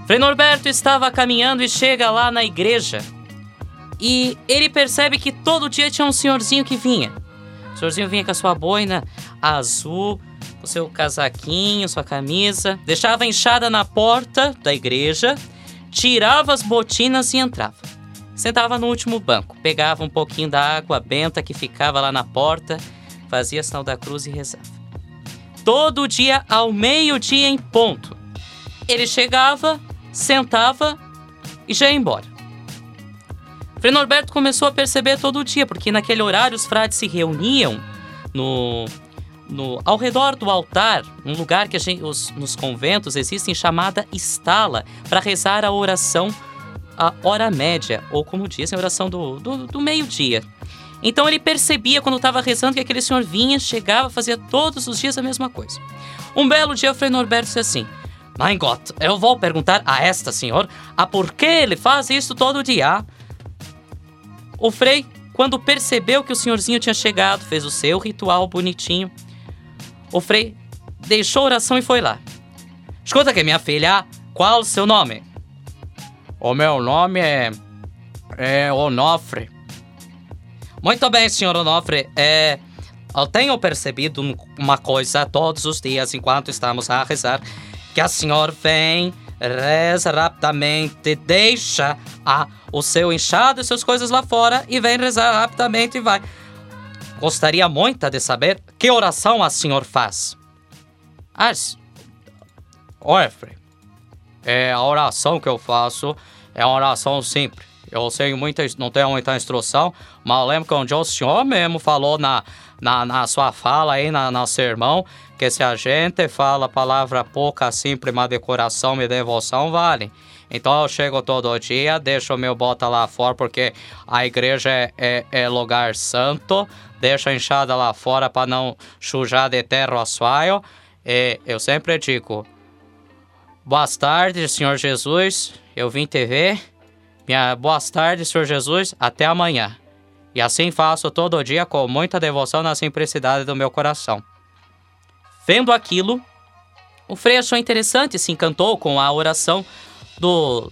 Frei Norberto estava caminhando e chega lá na igreja. E ele percebe que todo dia tinha um senhorzinho que vinha. O senhorzinho vinha com a sua boina azul, o seu casaquinho, sua camisa, deixava enxada na porta da igreja, tirava as botinas e entrava. Sentava no último banco, pegava um pouquinho da água benta que ficava lá na porta, fazia sinal da cruz e rezava. Todo dia, ao meio-dia em ponto, ele chegava, sentava e já ia embora. Frei Norberto começou a perceber todo dia, porque naquele horário os frades se reuniam no, no, ao redor do altar, um lugar que gente, os, nos conventos existem chamada estala, para rezar a oração a hora média, ou como dizem, a oração do, do, do meio-dia. Então ele percebia quando estava rezando que aquele senhor vinha, chegava, fazia todos os dias a mesma coisa. Um belo dia o Frei Norberto disse assim: Mein Gott, eu vou perguntar a esta senhor a por que ele faz isso todo dia. O Frei, quando percebeu que o senhorzinho tinha chegado, fez o seu ritual bonitinho. O Frei deixou a oração e foi lá. Escuta aqui, minha filha, qual o seu nome? O meu nome é. É Onofre. Muito bem, senhor Onofre. É. Eu tenho percebido um- uma coisa todos os dias enquanto estamos a rezar: que a senhora vem, reza rapidamente, deixa a, o seu inchado e suas coisas lá fora e vem rezar rapidamente e vai. Gostaria muito de saber que oração a senhor faz. S- Olha, Frei, é a oração que eu faço é uma oração simples. Eu sei muita, não tenho muita instrução, mas lembro que o senhor mesmo falou na, na, na sua fala aí, na, na sermão, que se a gente fala palavra pouca, simples, mas de coração e devoção, vale. Então eu chego todo dia, deixo o meu bota lá fora, porque a igreja é, é, é lugar santo, deixo a enxada lá fora para não sujar de terra o assoalho. E eu sempre digo, Boas tardes, Senhor Jesus. Eu vim te ver. Minha boas tardes, Senhor Jesus. Até amanhã. E assim faço todo dia com muita devoção na simplicidade do meu coração. Vendo aquilo, o Frei achou interessante e se encantou com a oração do,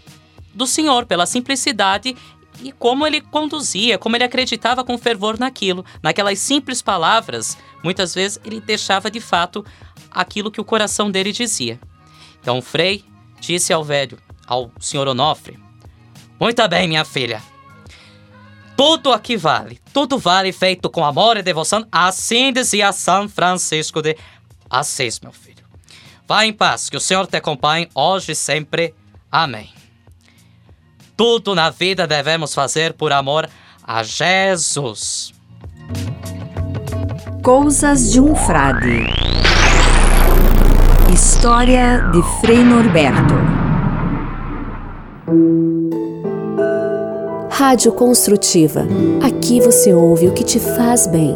do Senhor pela simplicidade e como ele conduzia, como ele acreditava com fervor naquilo, naquelas simples palavras. Muitas vezes ele deixava de fato aquilo que o coração dele dizia. Então o Frei disse ao velho, ao senhor Onofre: Muito bem, minha filha. Tudo aqui vale, tudo vale feito com amor e devoção, assim dizia São Francisco de Assis, meu filho. Vá em paz, que o Senhor te acompanhe hoje e sempre. Amém. Tudo na vida devemos fazer por amor a Jesus. Coisas de um Frade. História de Frei Norberto. Rádio Construtiva. Aqui você ouve o que te faz bem.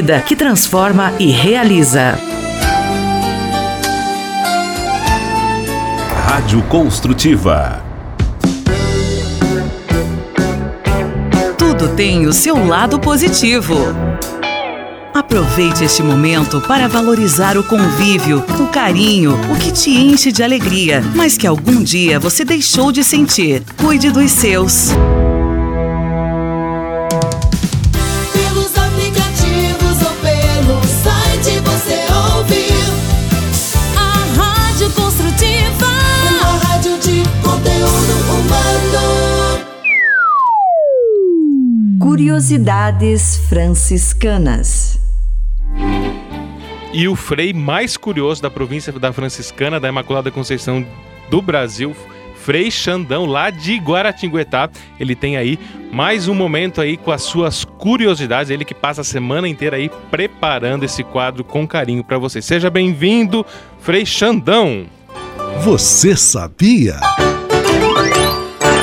que transforma e realiza. Rádio Construtiva. Tudo tem o seu lado positivo. Aproveite este momento para valorizar o convívio, o carinho, o que te enche de alegria, mas que algum dia você deixou de sentir. Cuide dos seus. Curiosidades franciscanas. E o frei mais curioso da província da Franciscana da Imaculada Conceição do Brasil, Frei Xandão, lá de Guaratinguetá. Ele tem aí mais um momento aí com as suas curiosidades. Ele que passa a semana inteira aí preparando esse quadro com carinho para você. Seja bem-vindo, Frei Xandão. Você sabia?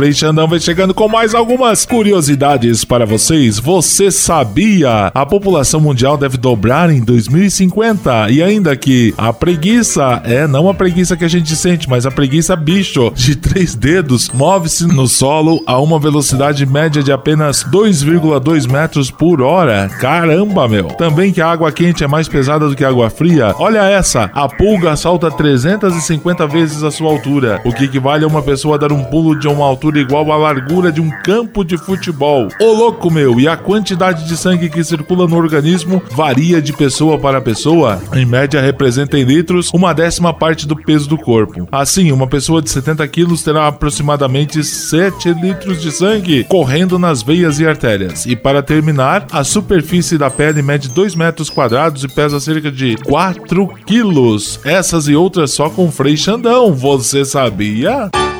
Frei Xandão vem chegando com mais algumas curiosidades para vocês. Você sabia? A população mundial deve dobrar em 2050 e ainda que a preguiça, é não a preguiça que a gente sente, mas a preguiça bicho de três dedos, move-se no solo a uma velocidade média de apenas 2,2 metros por hora. Caramba, meu! Também que a água quente é mais pesada do que a água fria. Olha essa, a pulga salta 350 vezes a sua altura, o que equivale a uma pessoa dar um pulo de uma altura igual à largura de um campo de futebol. Ô louco meu, e a quantidade de sangue que circula no organismo varia de pessoa para pessoa. Em média representa em litros uma décima parte do peso do corpo. Assim, uma pessoa de 70 quilos terá aproximadamente 7 litros de sangue correndo nas veias e artérias. E para terminar, a superfície da pele mede 2 metros quadrados e pesa cerca de 4 quilos. Essas e outras só com Frei Xandão. Você sabia?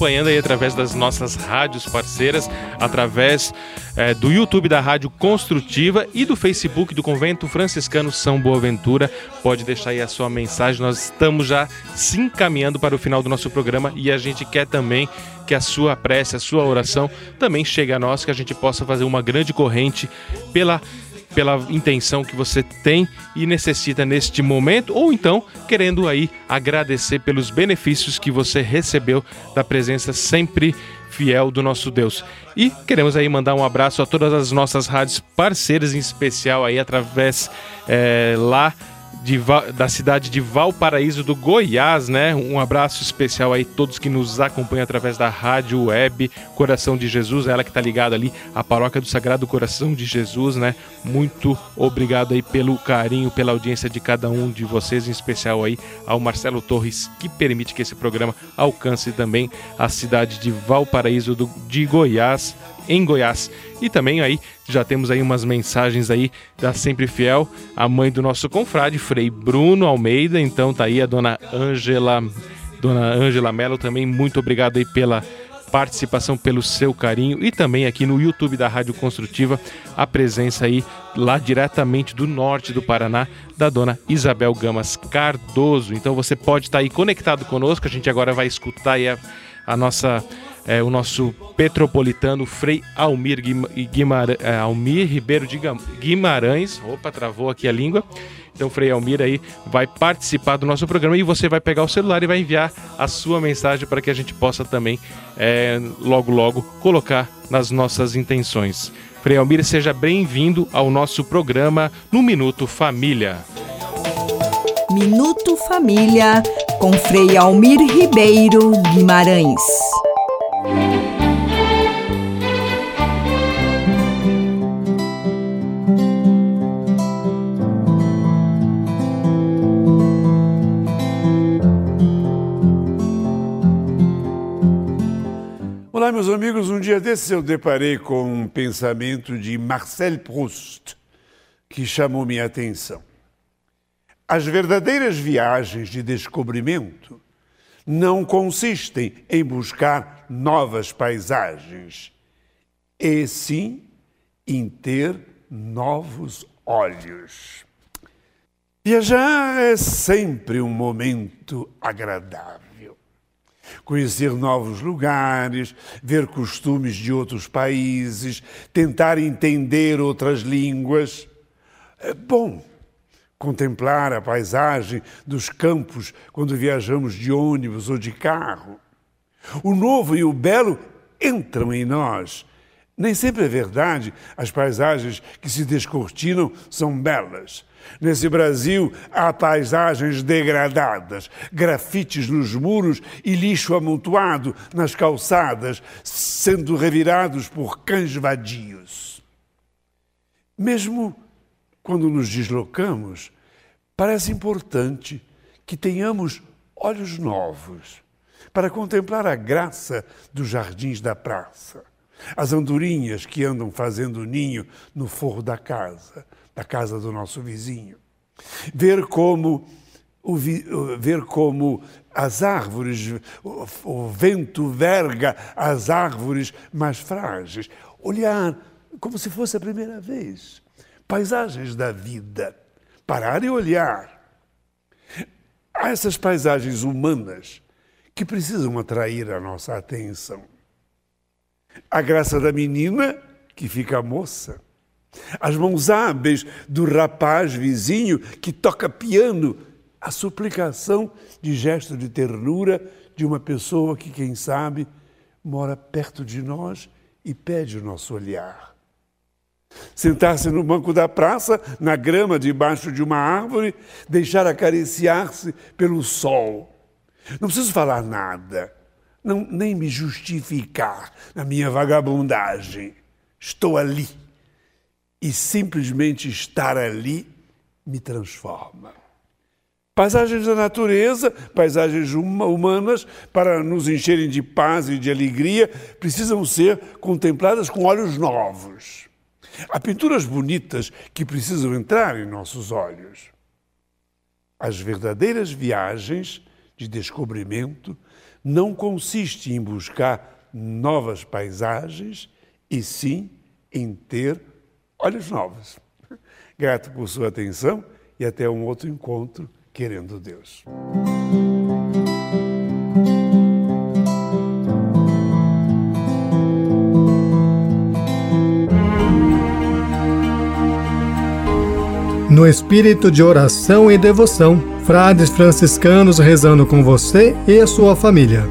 Acompanhando aí através das nossas rádios parceiras, através é, do YouTube da Rádio Construtiva e do Facebook do Convento Franciscano São Boaventura. Pode deixar aí a sua mensagem. Nós estamos já se encaminhando para o final do nosso programa e a gente quer também que a sua prece, a sua oração também chegue a nós, que a gente possa fazer uma grande corrente pela pela intenção que você tem e necessita neste momento, ou então querendo aí agradecer pelos benefícios que você recebeu da presença sempre fiel do nosso Deus. E queremos aí mandar um abraço a todas as nossas rádios parceiras, em especial aí através é, lá de, da cidade de Valparaíso do Goiás, né? Um abraço especial aí a todos que nos acompanham através da rádio web Coração de Jesus, ela que tá ligada ali à paróquia do Sagrado Coração de Jesus, né? Muito obrigado aí pelo carinho, pela audiência de cada um de vocês, em especial aí ao Marcelo Torres, que permite que esse programa alcance também a cidade de Valparaíso do, de Goiás, em Goiás. E também aí já temos aí umas mensagens aí da Sempre Fiel, a mãe do nosso confrade, Frei Bruno Almeida. Então tá aí a dona Ângela, dona Ângela Mello também. Muito obrigado aí pela participação, pelo seu carinho e também aqui no YouTube da Rádio Construtiva a presença aí lá diretamente do norte do Paraná da dona Isabel Gamas Cardoso. Então você pode estar tá aí conectado conosco. A gente agora vai escutar aí a, a nossa é, o nosso petropolitano Frei Almir, Guimar... é, Almir Ribeiro de Guimarães. Opa, travou aqui a língua. Então, Frei Almir aí vai participar do nosso programa e você vai pegar o celular e vai enviar a sua mensagem para que a gente possa também, é, logo, logo, colocar nas nossas intenções. Frei Almir, seja bem-vindo ao nosso programa no Minuto Família. Minuto Família, com Frei Almir Ribeiro Guimarães. Olá, meus amigos. Um dia desses eu deparei com um pensamento de Marcel Proust que chamou minha atenção. As verdadeiras viagens de descobrimento não consistem em buscar novas paisagens, e sim em ter novos olhos. Viajar é sempre um momento agradável conhecer novos lugares, ver costumes de outros países, tentar entender outras línguas. É bom contemplar a paisagem dos campos quando viajamos de ônibus ou de carro. O novo e o belo entram em nós. Nem sempre é verdade, as paisagens que se descortinam são belas. Nesse Brasil há paisagens degradadas, grafites nos muros e lixo amontoado nas calçadas, sendo revirados por cães vadios. Mesmo quando nos deslocamos, parece importante que tenhamos olhos novos para contemplar a graça dos jardins da praça, as andorinhas que andam fazendo ninho no forro da casa da casa do nosso vizinho. Ver como, o, ver como as árvores, o, o vento verga as árvores mais frágeis. Olhar como se fosse a primeira vez. Paisagens da vida. Parar e olhar. Há essas paisagens humanas que precisam atrair a nossa atenção. A graça da menina que fica moça. As mãos hábeis do rapaz vizinho que toca piano. A suplicação de gesto de ternura de uma pessoa que, quem sabe, mora perto de nós e pede o nosso olhar. Sentar-se no banco da praça, na grama debaixo de uma árvore, deixar acariciar-se pelo sol. Não preciso falar nada, não, nem me justificar na minha vagabundagem. Estou ali. E simplesmente estar ali me transforma. Paisagens da natureza, paisagens humanas, para nos encherem de paz e de alegria, precisam ser contempladas com olhos novos. Há pinturas bonitas que precisam entrar em nossos olhos. As verdadeiras viagens de descobrimento não consistem em buscar novas paisagens, e sim em ter olhos novos. Grato por sua atenção e até um outro encontro, querendo Deus. No espírito de oração e devoção, frades franciscanos rezando com você e a sua família.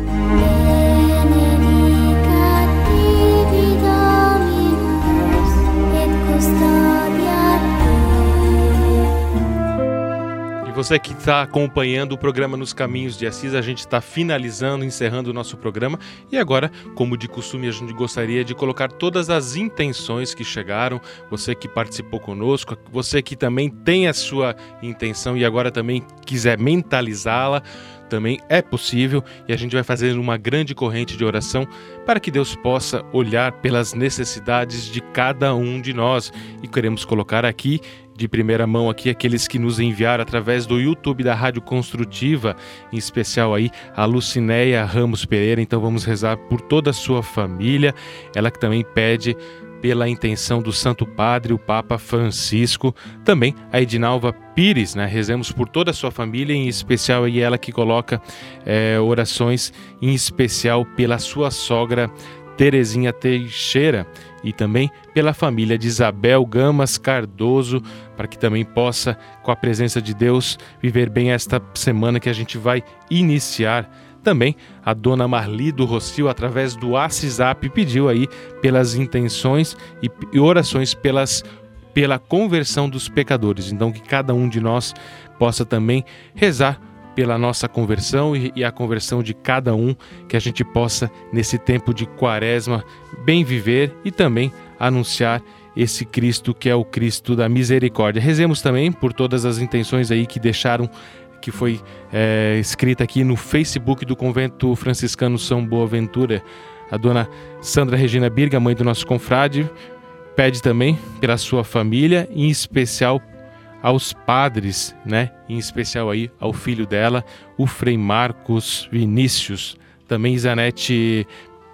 Você que está acompanhando o programa Nos Caminhos de Assis, a gente está finalizando, encerrando o nosso programa. E agora, como de costume, a gente gostaria de colocar todas as intenções que chegaram, você que participou conosco, você que também tem a sua intenção e agora também quiser mentalizá-la também é possível e a gente vai fazer uma grande corrente de oração para que Deus possa olhar pelas necessidades de cada um de nós. E queremos colocar aqui de primeira mão aqui aqueles que nos enviaram através do YouTube da Rádio Construtiva, em especial aí a Lucinéia Ramos Pereira. Então vamos rezar por toda a sua família. Ela que também pede pela intenção do Santo Padre, o Papa Francisco, também a Edinalva Pires, né? Rezemos por toda a sua família, em especial e ela que coloca é, orações, em especial pela sua sogra Terezinha Teixeira e também pela família de Isabel Gamas Cardoso, para que também possa, com a presença de Deus, viver bem esta semana que a gente vai iniciar. Também a dona Marli do Rocio, através do WhatsApp, pediu aí pelas intenções e orações pelas, pela conversão dos pecadores. Então, que cada um de nós possa também rezar pela nossa conversão e, a conversão de cada um, que a gente possa, nesse tempo de quaresma, bem viver e também anunciar esse Cristo que é o Cristo da misericórdia. Rezemos também por todas as intenções aí que deixaram, que foi é, escrita aqui no Facebook do Convento Franciscano São Boaventura. A dona Sandra Regina Birga, mãe do nosso confrade, pede também pela sua família, em especial aos padres, né? Em especial aí ao filho dela, o Frei Marcos Vinícius. Também Isanete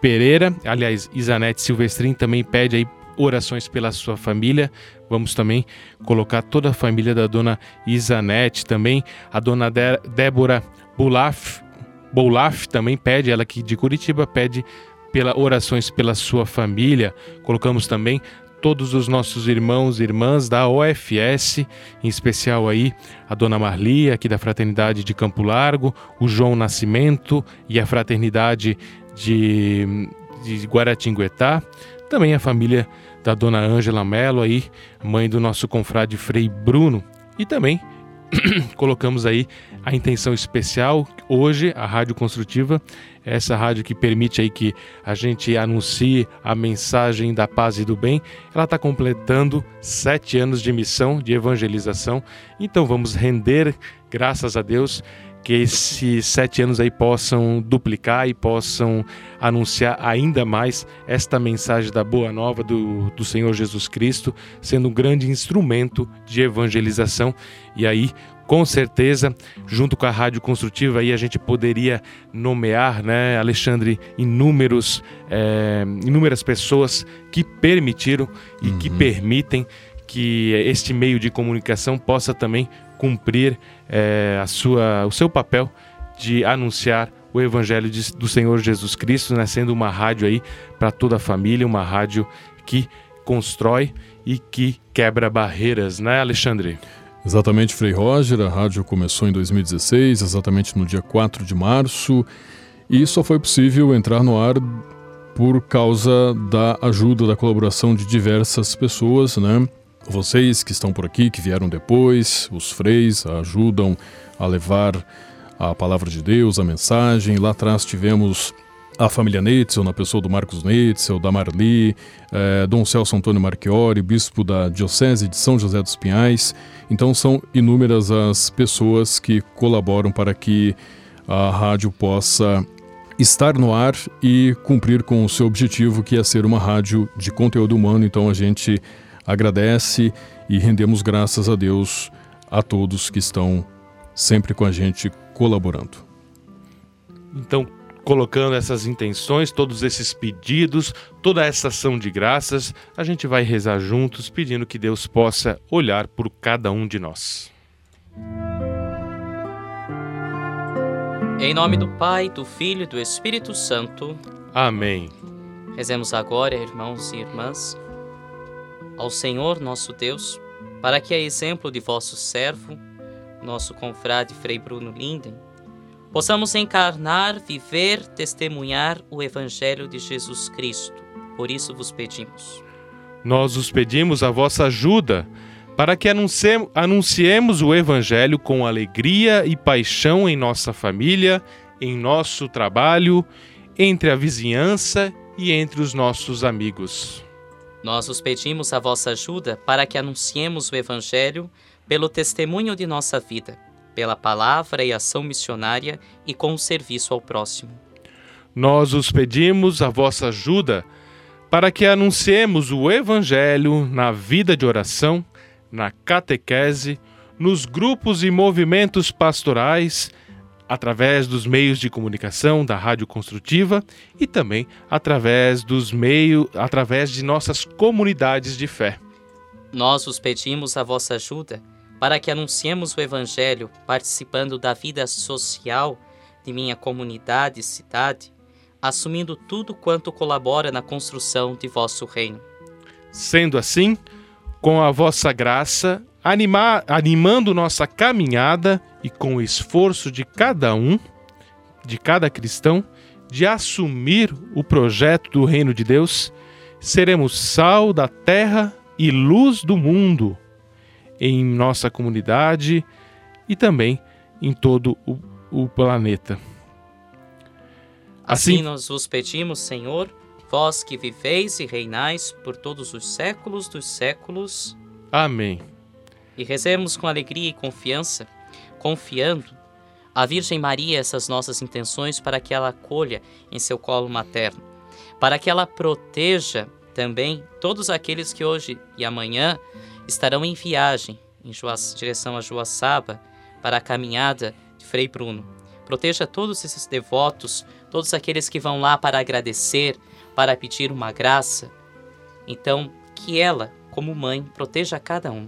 Pereira, aliás, Isanete Silvestrin também pede aí orações pela sua família. Vamos também colocar toda a família da dona Isanete também. A dona de Débora Boulaf também pede, ela que de Curitiba pede pela orações pela sua família. Colocamos também todos os nossos irmãos e irmãs da OFS, em especial aí a Dona Marli, aqui da Fraternidade de Campo Largo, o João Nascimento e a Fraternidade de, de Guaratinguetá, também a família da Dona Ângela Melo aí, mãe do nosso confrade Frei Bruno, e também (clears throat) colocamos aí a intenção especial. Hoje a Rádio Construtiva essa rádio que permite aí que a gente anuncie a mensagem da paz e do bem, ela está completando sete anos de missão de evangelização. Então vamos render graças a Deus que esses sete anos aí possam duplicar e possam anunciar ainda mais esta mensagem da boa nova do, do Senhor Jesus Cristo, sendo um grande instrumento de evangelização. E aí, com certeza, junto com a Rádio Construtiva, aí a gente poderia nomear, né, Alexandre, inúmeros, é, inúmeras pessoas que permitiram e uhum. que permitem que este meio de comunicação possa também cumprir é, a sua, o seu papel de anunciar o Evangelho de, do Senhor Jesus Cristo, né, sendo uma rádio aí para toda a família, uma rádio que constrói e que quebra barreiras, né, Alexandre? Exatamente, Frei Roger. A rádio começou em 2016, exatamente no dia 4 de março, e só foi possível entrar no ar por causa da ajuda, da colaboração de diversas pessoas, né? Vocês que estão por aqui, que vieram depois, os freis ajudam a levar a palavra de Deus, a mensagem. Lá atrás tivemos a família Neitzel, na pessoa do Marcos Neitzel, da Marli, eh, Dom Celso Antônio Marchiori, bispo da Diocese de São José dos Pinhais. Então são inúmeras as pessoas que colaboram para que a rádio possa estar no ar e cumprir com o seu objetivo, que é ser uma rádio de conteúdo humano. Então a gente agradece e rendemos graças a Deus a todos que estão sempre com a gente colaborando. Então, colocando essas intenções, todos esses pedidos, toda essa ação de graças, a gente vai rezar juntos, pedindo que Deus possa olhar por cada um de nós. Em nome do Pai, do Filho e do Espírito Santo. Amém. Rezemos agora, irmãos e irmãs, ao Senhor nosso Deus, para que, a exemplo de vosso servo, nosso confrade Frei Bruno Linden, possamos encarnar, viver, testemunhar o Evangelho de Jesus Cristo. Por isso vos pedimos. Nós os pedimos a vossa ajuda para que anunciemos o Evangelho com alegria e paixão em nossa família, em nosso trabalho, entre a vizinhança e entre os nossos amigos. Nós os pedimos a vossa ajuda para que anunciemos o Evangelho pelo testemunho de nossa vida pela palavra e ação missionária e com o serviço ao próximo. Nós os pedimos a vossa ajuda para que anunciemos o Evangelho na vida de oração, na catequese, nos grupos e movimentos pastorais, através dos meios de comunicação da Rádio Construtiva e também através dos meios, através de nossas comunidades de fé. Nós os pedimos a vossa ajuda para que anunciemos o Evangelho participando da vida social de minha comunidade e cidade, assumindo tudo quanto colabora na construção de vosso reino. Sendo assim, com a vossa graça, animar, animando nossa caminhada e com o esforço de cada um, de cada cristão, de assumir o projeto do reino de Deus, seremos sal da terra e luz do mundo em nossa comunidade e também em todo o, o planeta. Assim, assim nós vos pedimos, Senhor, vós que viveis e reinais por todos os séculos dos séculos. Amém. E rezemos com alegria e confiança, confiando à Virgem Maria essas nossas intenções para que ela acolha em seu colo materno, para que ela proteja também todos aqueles que hoje e amanhã estarão em viagem em direção a Joaçaba para a caminhada de Frei Bruno. Proteja todos esses devotos, todos aqueles que vão lá para agradecer, para pedir uma graça. Então, que ela, como mãe, proteja cada um.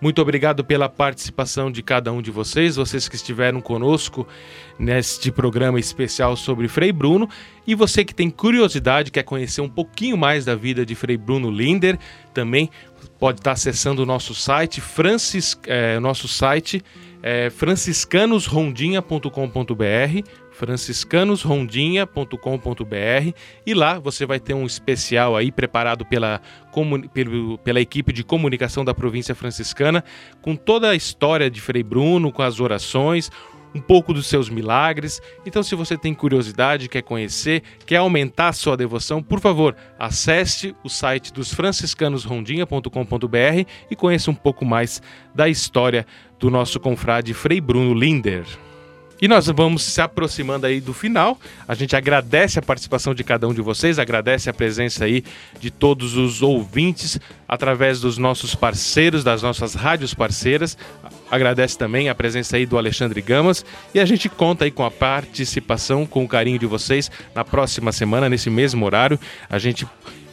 Muito obrigado pela participação de cada um de vocês, vocês que estiveram conosco neste programa especial sobre Frei Bruno. E você que tem curiosidade, quer conhecer um pouquinho mais da vida de Frei Bruno Linder, também pode estar acessando o nosso site, Francis, é, nosso site é franciscanosrondinha.com.br franciscanosrondinha.com.br e lá você vai ter um especial aí preparado pela, pela equipe de comunicação da província franciscana com toda a história de Frei Bruno, com as orações, um pouco dos seus milagres. Então, se você tem curiosidade, quer conhecer, quer aumentar a sua devoção, por favor, acesse o site dos franciscanosrondinha.com.br e conheça um pouco mais da história do nosso confrade Frei Bruno Linder. E nós vamos se aproximando aí do final. A gente agradece a participação de cada um de vocês, agradece a presença aí de todos os ouvintes através dos nossos parceiros, das nossas rádios parceiras. Agradece também a presença aí do Alexandre Gamas e a gente conta aí com a participação, com o carinho de vocês na próxima semana, nesse mesmo horário. A gente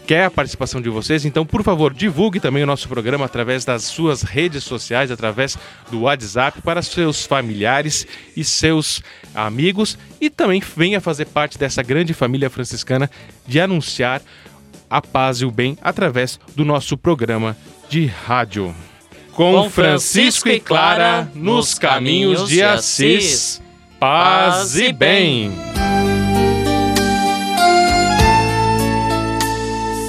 quer a participação de vocês, então por favor divulgue também o nosso programa através das suas redes sociais, através do WhatsApp para seus familiares e seus amigos e também venha fazer parte dessa grande família franciscana de anunciar a paz e o bem através do nosso programa de rádio. Com Francisco e Clara nos caminhos de Assis. Paz e bem.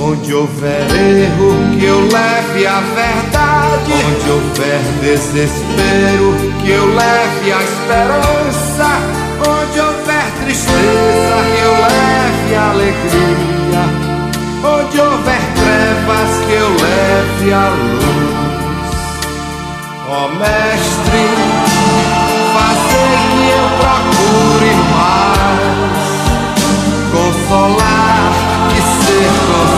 Onde houver erro, que eu leve a verdade. Onde houver desespero, que eu leve a esperança. Onde houver tristeza, que eu leve a alegria. Onde houver trevas, que eu leve a luz. Ó Mestre, fazer que eu procure mais consolar e ser consolado,